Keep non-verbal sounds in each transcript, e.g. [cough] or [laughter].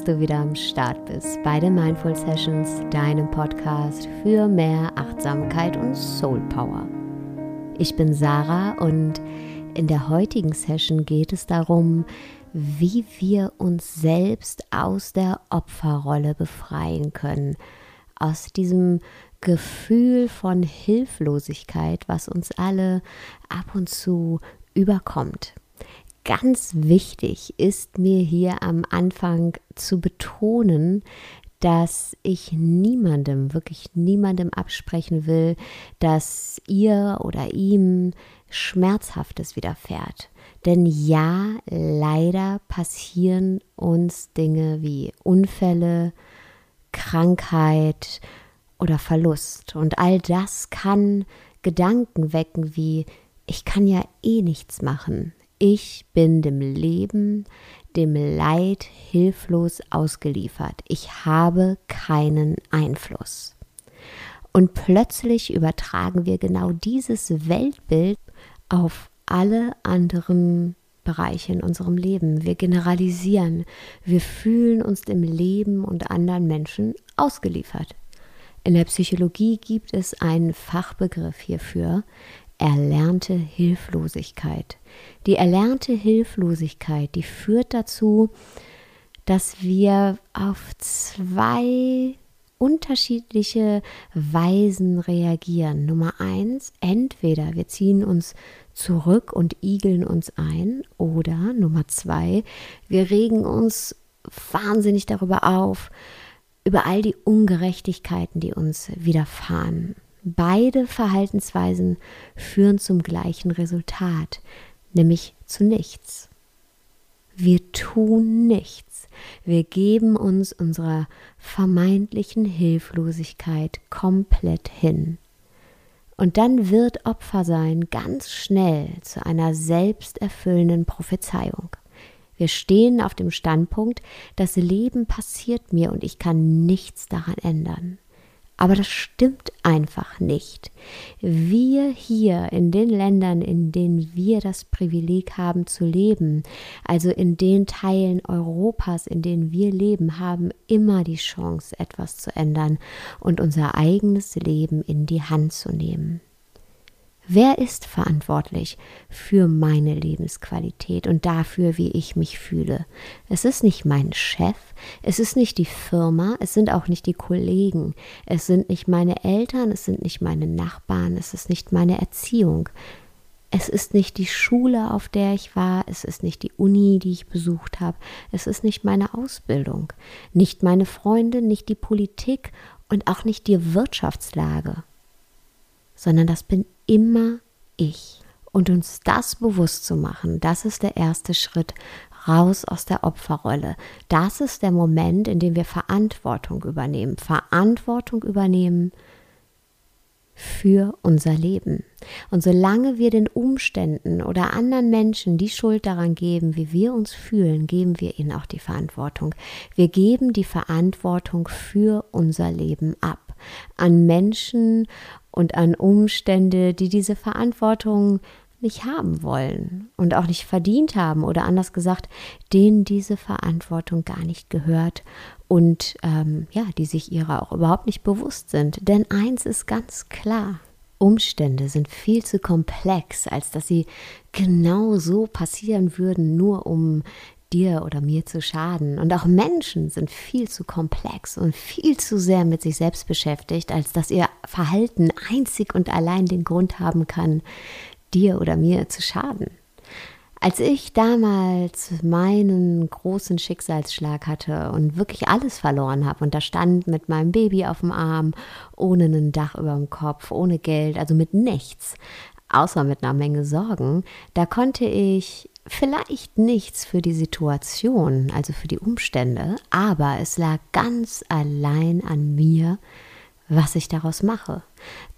dass du wieder am Start bist bei den Mindful Sessions, deinem Podcast für mehr Achtsamkeit und Soul Power. Ich bin Sarah und in der heutigen Session geht es darum, wie wir uns selbst aus der Opferrolle befreien können, aus diesem Gefühl von Hilflosigkeit, was uns alle ab und zu überkommt ganz wichtig ist mir hier am Anfang zu betonen, dass ich niemandem, wirklich niemandem absprechen will, dass ihr oder ihm Schmerzhaftes widerfährt. Denn ja, leider passieren uns Dinge wie Unfälle, Krankheit oder Verlust. Und all das kann Gedanken wecken wie, ich kann ja eh nichts machen. Ich bin dem Leben, dem Leid hilflos ausgeliefert. Ich habe keinen Einfluss. Und plötzlich übertragen wir genau dieses Weltbild auf alle anderen Bereiche in unserem Leben. Wir generalisieren. Wir fühlen uns dem Leben und anderen Menschen ausgeliefert. In der Psychologie gibt es einen Fachbegriff hierfür, erlernte Hilflosigkeit. Die erlernte Hilflosigkeit, die führt dazu, dass wir auf zwei unterschiedliche Weisen reagieren. Nummer eins, entweder wir ziehen uns zurück und igeln uns ein, oder Nummer zwei, wir regen uns wahnsinnig darüber auf, über all die Ungerechtigkeiten, die uns widerfahren. Beide Verhaltensweisen führen zum gleichen Resultat, nämlich zu nichts. Wir tun nichts. Wir geben uns unserer vermeintlichen Hilflosigkeit komplett hin. Und dann wird Opfer sein ganz schnell zu einer selbsterfüllenden Prophezeiung. Wir stehen auf dem Standpunkt, das Leben passiert mir und ich kann nichts daran ändern. Aber das stimmt einfach nicht. Wir hier in den Ländern, in denen wir das Privileg haben zu leben, also in den Teilen Europas, in denen wir leben, haben immer die Chance, etwas zu ändern und unser eigenes Leben in die Hand zu nehmen. Wer ist verantwortlich für meine Lebensqualität und dafür, wie ich mich fühle? Es ist nicht mein Chef, es ist nicht die Firma, es sind auch nicht die Kollegen, es sind nicht meine Eltern, es sind nicht meine Nachbarn, es ist nicht meine Erziehung. Es ist nicht die Schule, auf der ich war, es ist nicht die Uni, die ich besucht habe, es ist nicht meine Ausbildung, nicht meine Freunde, nicht die Politik und auch nicht die Wirtschaftslage, sondern das bin immer ich. Und uns das bewusst zu machen, das ist der erste Schritt raus aus der Opferrolle. Das ist der Moment, in dem wir Verantwortung übernehmen. Verantwortung übernehmen für unser Leben. Und solange wir den Umständen oder anderen Menschen die Schuld daran geben, wie wir uns fühlen, geben wir ihnen auch die Verantwortung. Wir geben die Verantwortung für unser Leben ab an Menschen und an Umstände, die diese Verantwortung nicht haben wollen und auch nicht verdient haben oder anders gesagt, denen diese Verantwortung gar nicht gehört und ähm, ja, die sich ihrer auch überhaupt nicht bewusst sind. Denn eins ist ganz klar. Umstände sind viel zu komplex, als dass sie genau so passieren würden, nur um dir oder mir zu schaden. Und auch Menschen sind viel zu komplex und viel zu sehr mit sich selbst beschäftigt, als dass ihr Verhalten einzig und allein den Grund haben kann, dir oder mir zu schaden. Als ich damals meinen großen Schicksalsschlag hatte und wirklich alles verloren habe und da stand mit meinem Baby auf dem Arm, ohne ein Dach über dem Kopf, ohne Geld, also mit nichts, außer mit einer Menge Sorgen, da konnte ich vielleicht nichts für die Situation, also für die Umstände, aber es lag ganz allein an mir, was ich daraus mache.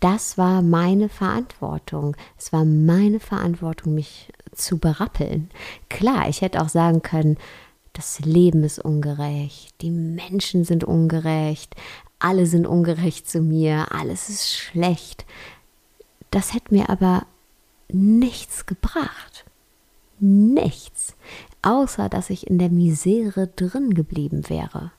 Das war meine Verantwortung. Es war meine Verantwortung, mich zu berappeln. Klar, ich hätte auch sagen können, das Leben ist ungerecht, die Menschen sind ungerecht, alle sind ungerecht zu mir, alles ist schlecht. Das hätte mir aber nichts gebracht nichts. außer dass ich in der Misere drin geblieben wäre.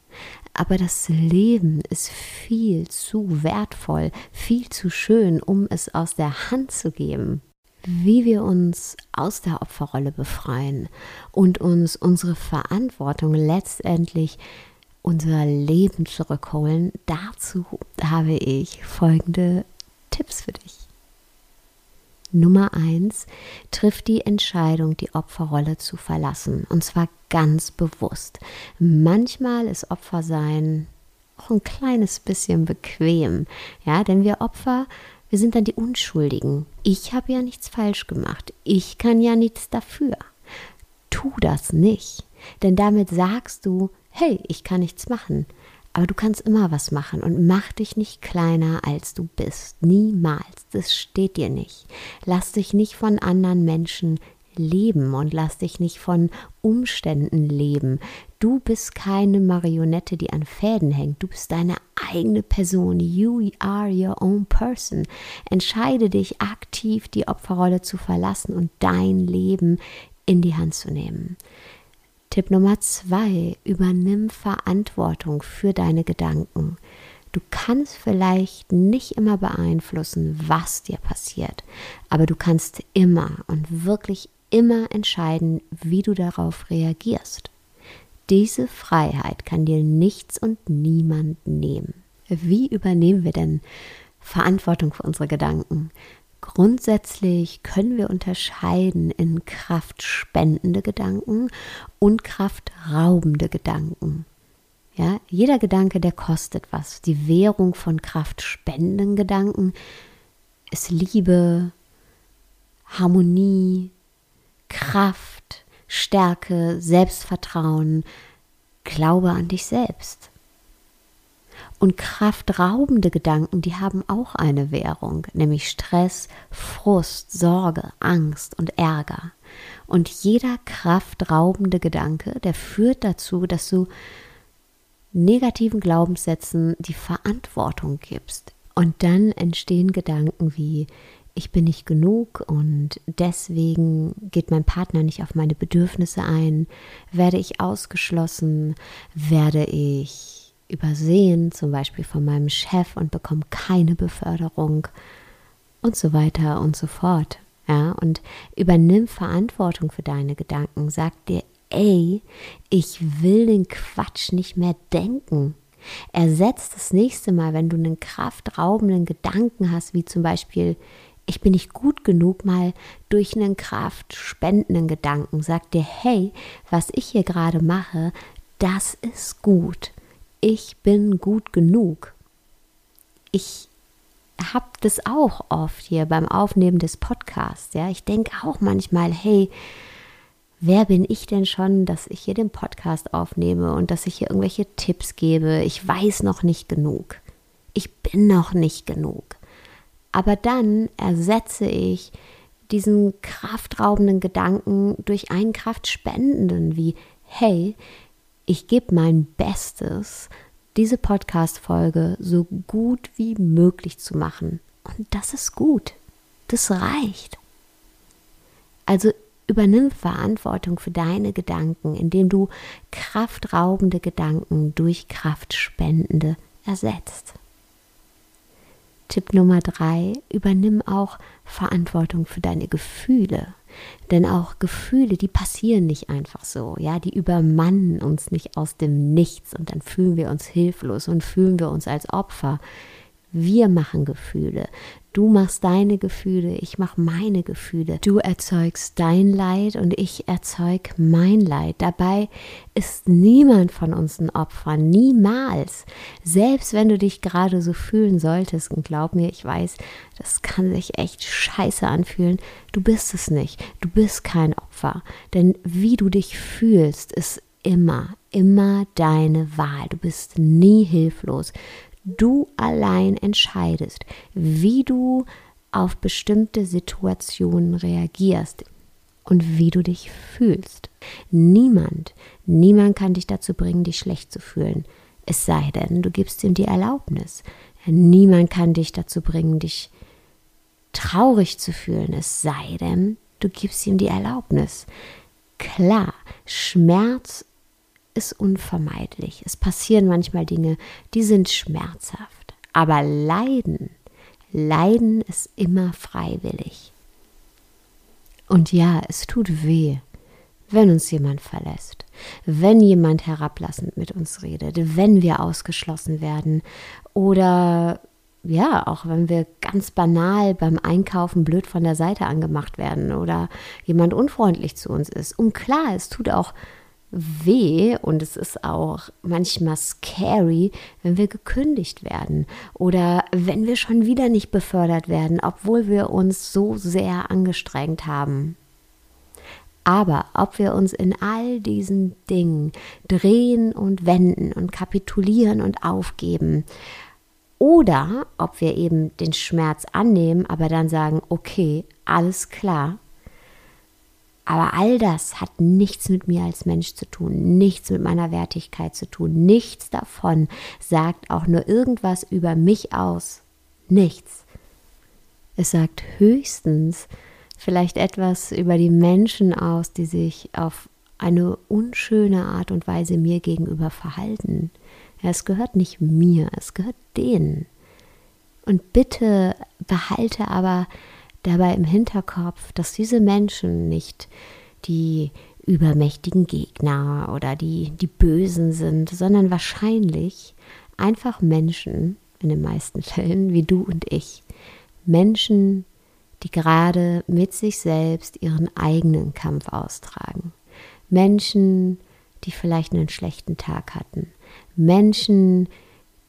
Aber das Leben ist viel zu wertvoll, viel zu schön, um es aus der Hand zu geben. Wie wir uns aus der Opferrolle befreien und uns unsere Verantwortung letztendlich unser Leben zurückholen, dazu habe ich folgende Tipps für dich. Nummer eins, trifft die Entscheidung, die Opferrolle zu verlassen. Und zwar ganz bewusst. Manchmal ist Opfersein auch ein kleines bisschen bequem. Ja, denn wir Opfer, wir sind dann die Unschuldigen. Ich habe ja nichts falsch gemacht. Ich kann ja nichts dafür. Tu das nicht. Denn damit sagst du, hey, ich kann nichts machen. Aber du kannst immer was machen und mach dich nicht kleiner, als du bist. Niemals. Das steht dir nicht. Lass dich nicht von anderen Menschen leben und lass dich nicht von Umständen leben. Du bist keine Marionette, die an Fäden hängt. Du bist deine eigene Person. You are your own person. Entscheide dich aktiv, die Opferrolle zu verlassen und dein Leben in die Hand zu nehmen. Tipp Nummer zwei, übernimm Verantwortung für deine Gedanken. Du kannst vielleicht nicht immer beeinflussen, was dir passiert, aber du kannst immer und wirklich immer entscheiden, wie du darauf reagierst. Diese Freiheit kann dir nichts und niemand nehmen. Wie übernehmen wir denn Verantwortung für unsere Gedanken? Grundsätzlich können wir unterscheiden in kraftspendende Gedanken und kraftraubende Gedanken. Ja, jeder Gedanke, der kostet was. Die Währung von kraftspendenden Gedanken ist Liebe, Harmonie, Kraft, Stärke, Selbstvertrauen, Glaube an dich selbst. Und kraftraubende Gedanken, die haben auch eine Währung, nämlich Stress, Frust, Sorge, Angst und Ärger. Und jeder kraftraubende Gedanke, der führt dazu, dass du negativen Glaubenssätzen die Verantwortung gibst. Und dann entstehen Gedanken wie, ich bin nicht genug und deswegen geht mein Partner nicht auf meine Bedürfnisse ein, werde ich ausgeschlossen, werde ich übersehen, zum Beispiel von meinem Chef und bekomme keine Beförderung und so weiter und so fort. Ja, und übernimm Verantwortung für deine Gedanken. Sag dir, ey, ich will den Quatsch nicht mehr denken. Ersetzt das nächste Mal, wenn du einen kraftraubenden Gedanken hast, wie zum Beispiel, ich bin nicht gut genug, mal durch einen kraftspendenden Gedanken. Sag dir, hey, was ich hier gerade mache, das ist gut ich bin gut genug. Ich habe das auch oft hier beim Aufnehmen des Podcasts. Ja, ich denke auch manchmal, hey, wer bin ich denn schon, dass ich hier den Podcast aufnehme und dass ich hier irgendwelche Tipps gebe? Ich weiß noch nicht genug. Ich bin noch nicht genug. Aber dann ersetze ich diesen kraftraubenden Gedanken durch einen kraftspendenden, wie, hey, ich gebe mein Bestes, diese Podcast-Folge so gut wie möglich zu machen. Und das ist gut. Das reicht. Also übernimm Verantwortung für deine Gedanken, indem du kraftraubende Gedanken durch kraftspendende ersetzt. Tipp Nummer drei, übernimm auch Verantwortung für deine Gefühle. Denn auch Gefühle, die passieren nicht einfach so, ja, die übermannen uns nicht aus dem Nichts und dann fühlen wir uns hilflos und fühlen wir uns als Opfer. Wir machen Gefühle. Du machst deine Gefühle, ich mache meine Gefühle. Du erzeugst dein Leid und ich erzeug mein Leid. Dabei ist niemand von uns ein Opfer, niemals. Selbst wenn du dich gerade so fühlen solltest, und glaub mir, ich weiß, das kann sich echt scheiße anfühlen, du bist es nicht. Du bist kein Opfer. Denn wie du dich fühlst, ist immer, immer deine Wahl. Du bist nie hilflos. Du allein entscheidest, wie du auf bestimmte Situationen reagierst und wie du dich fühlst. Niemand, niemand kann dich dazu bringen, dich schlecht zu fühlen. Es sei denn, du gibst ihm die Erlaubnis. Niemand kann dich dazu bringen, dich traurig zu fühlen. Es sei denn, du gibst ihm die Erlaubnis. klar, Schmerz ist unvermeidlich. Es passieren manchmal Dinge, die sind schmerzhaft. Aber Leiden, Leiden ist immer freiwillig. Und ja, es tut weh, wenn uns jemand verlässt, wenn jemand herablassend mit uns redet, wenn wir ausgeschlossen werden oder ja, auch wenn wir ganz banal beim Einkaufen blöd von der Seite angemacht werden oder jemand unfreundlich zu uns ist. Und klar, es tut auch weh und es ist auch manchmal scary, wenn wir gekündigt werden oder wenn wir schon wieder nicht befördert werden, obwohl wir uns so sehr angestrengt haben. Aber ob wir uns in all diesen Dingen drehen und wenden und kapitulieren und aufgeben, oder ob wir eben den Schmerz annehmen, aber dann sagen, okay, alles klar. Aber all das hat nichts mit mir als Mensch zu tun, nichts mit meiner Wertigkeit zu tun, nichts davon sagt auch nur irgendwas über mich aus. Nichts. Es sagt höchstens vielleicht etwas über die Menschen aus, die sich auf eine unschöne Art und Weise mir gegenüber verhalten. Es gehört nicht mir, es gehört denen. Und bitte behalte aber dabei im Hinterkopf, dass diese Menschen nicht die übermächtigen Gegner oder die, die Bösen sind, sondern wahrscheinlich einfach Menschen, in den meisten [laughs] Fällen, wie du und ich. Menschen, die gerade mit sich selbst ihren eigenen Kampf austragen. Menschen, die vielleicht einen schlechten Tag hatten. Menschen,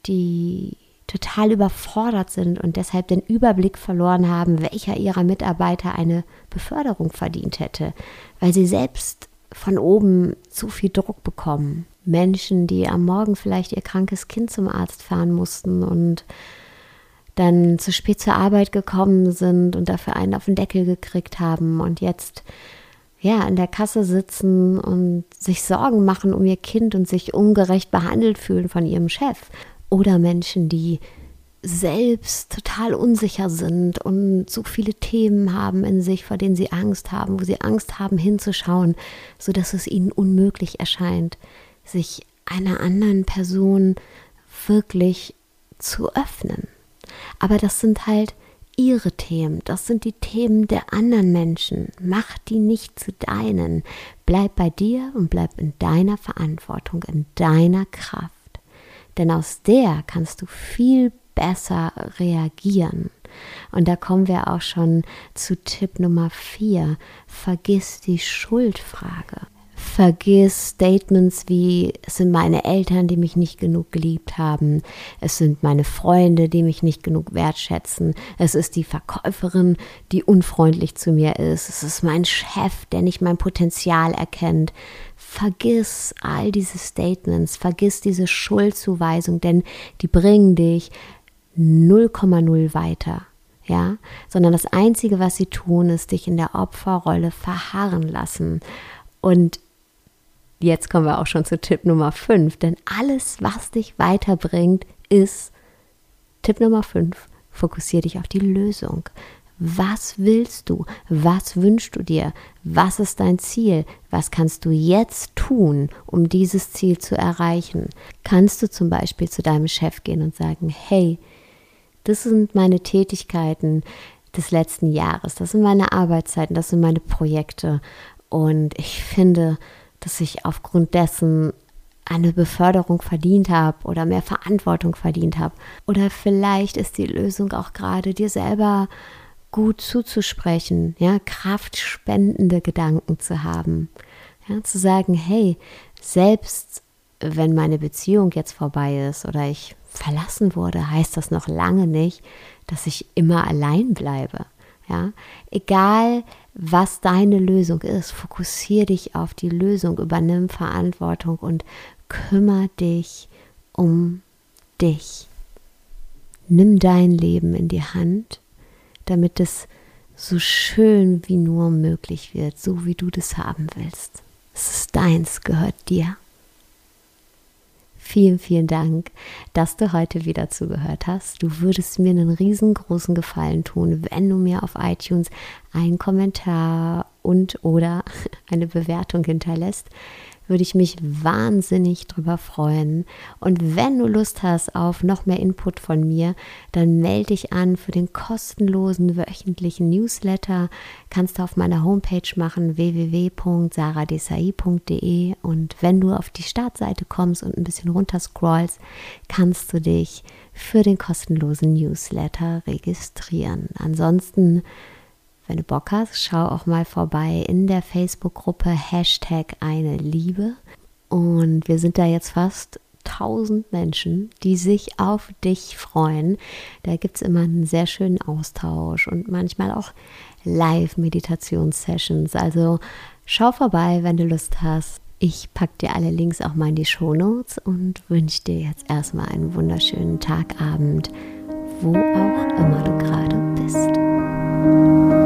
die total überfordert sind und deshalb den Überblick verloren haben, welcher ihrer Mitarbeiter eine Beförderung verdient hätte, weil sie selbst von oben zu viel Druck bekommen. Menschen, die am Morgen vielleicht ihr krankes Kind zum Arzt fahren mussten und dann zu spät zur Arbeit gekommen sind und dafür einen auf den Deckel gekriegt haben und jetzt ja, an der Kasse sitzen und sich Sorgen machen um ihr Kind und sich ungerecht behandelt fühlen von ihrem Chef. Oder Menschen, die selbst total unsicher sind und so viele Themen haben in sich, vor denen sie Angst haben, wo sie Angst haben hinzuschauen, sodass es ihnen unmöglich erscheint, sich einer anderen Person wirklich zu öffnen. Aber das sind halt ihre Themen, das sind die Themen der anderen Menschen. Mach die nicht zu deinen. Bleib bei dir und bleib in deiner Verantwortung, in deiner Kraft. Denn aus der kannst du viel besser reagieren. Und da kommen wir auch schon zu Tipp Nummer 4. Vergiss die Schuldfrage. Vergiss Statements wie, es sind meine Eltern, die mich nicht genug geliebt haben, es sind meine Freunde, die mich nicht genug wertschätzen, es ist die Verkäuferin, die unfreundlich zu mir ist, es ist mein Chef, der nicht mein Potenzial erkennt. Vergiss all diese Statements, vergiss diese Schuldzuweisung, denn die bringen dich 0,0 weiter ja, sondern das Einzige, was sie tun, ist dich in der Opferrolle verharren lassen. Und Jetzt kommen wir auch schon zu Tipp Nummer 5, denn alles, was dich weiterbringt, ist Tipp Nummer 5. Fokussiere dich auf die Lösung. Was willst du? Was wünschst du dir? Was ist dein Ziel? Was kannst du jetzt tun, um dieses Ziel zu erreichen? Kannst du zum Beispiel zu deinem Chef gehen und sagen, hey, das sind meine Tätigkeiten des letzten Jahres, das sind meine Arbeitszeiten, das sind meine Projekte. Und ich finde, dass ich aufgrund dessen eine Beförderung verdient habe oder mehr Verantwortung verdient habe. Oder vielleicht ist die Lösung auch gerade dir selber gut zuzusprechen, ja, kraftspendende Gedanken zu haben. Ja, zu sagen, hey, selbst wenn meine Beziehung jetzt vorbei ist oder ich verlassen wurde, heißt das noch lange nicht, dass ich immer allein bleibe. Ja, egal was deine Lösung ist, fokussiere dich auf die Lösung, übernimm Verantwortung und kümmere dich um dich. Nimm dein Leben in die Hand, damit es so schön wie nur möglich wird, so wie du das haben willst. Es ist deins, gehört dir. Vielen, vielen Dank, dass du heute wieder zugehört hast. Du würdest mir einen riesengroßen Gefallen tun, wenn du mir auf iTunes einen Kommentar und oder [laughs] eine Bewertung hinterlässt würde ich mich wahnsinnig drüber freuen. Und wenn du Lust hast auf noch mehr Input von mir, dann melde dich an für den kostenlosen wöchentlichen Newsletter. Kannst du auf meiner Homepage machen www.saradesai.de und wenn du auf die Startseite kommst und ein bisschen runter scrollst, kannst du dich für den kostenlosen Newsletter registrieren. Ansonsten wenn du Bock hast, schau auch mal vorbei in der Facebook-Gruppe Hashtag eine Liebe. Und wir sind da jetzt fast 1000 Menschen, die sich auf dich freuen. Da gibt es immer einen sehr schönen Austausch und manchmal auch Live-Meditationssessions. Also schau vorbei, wenn du Lust hast. Ich packe dir alle Links auch mal in die Shownotes und wünsche dir jetzt erstmal einen wunderschönen Tagabend, wo auch immer du gerade bist.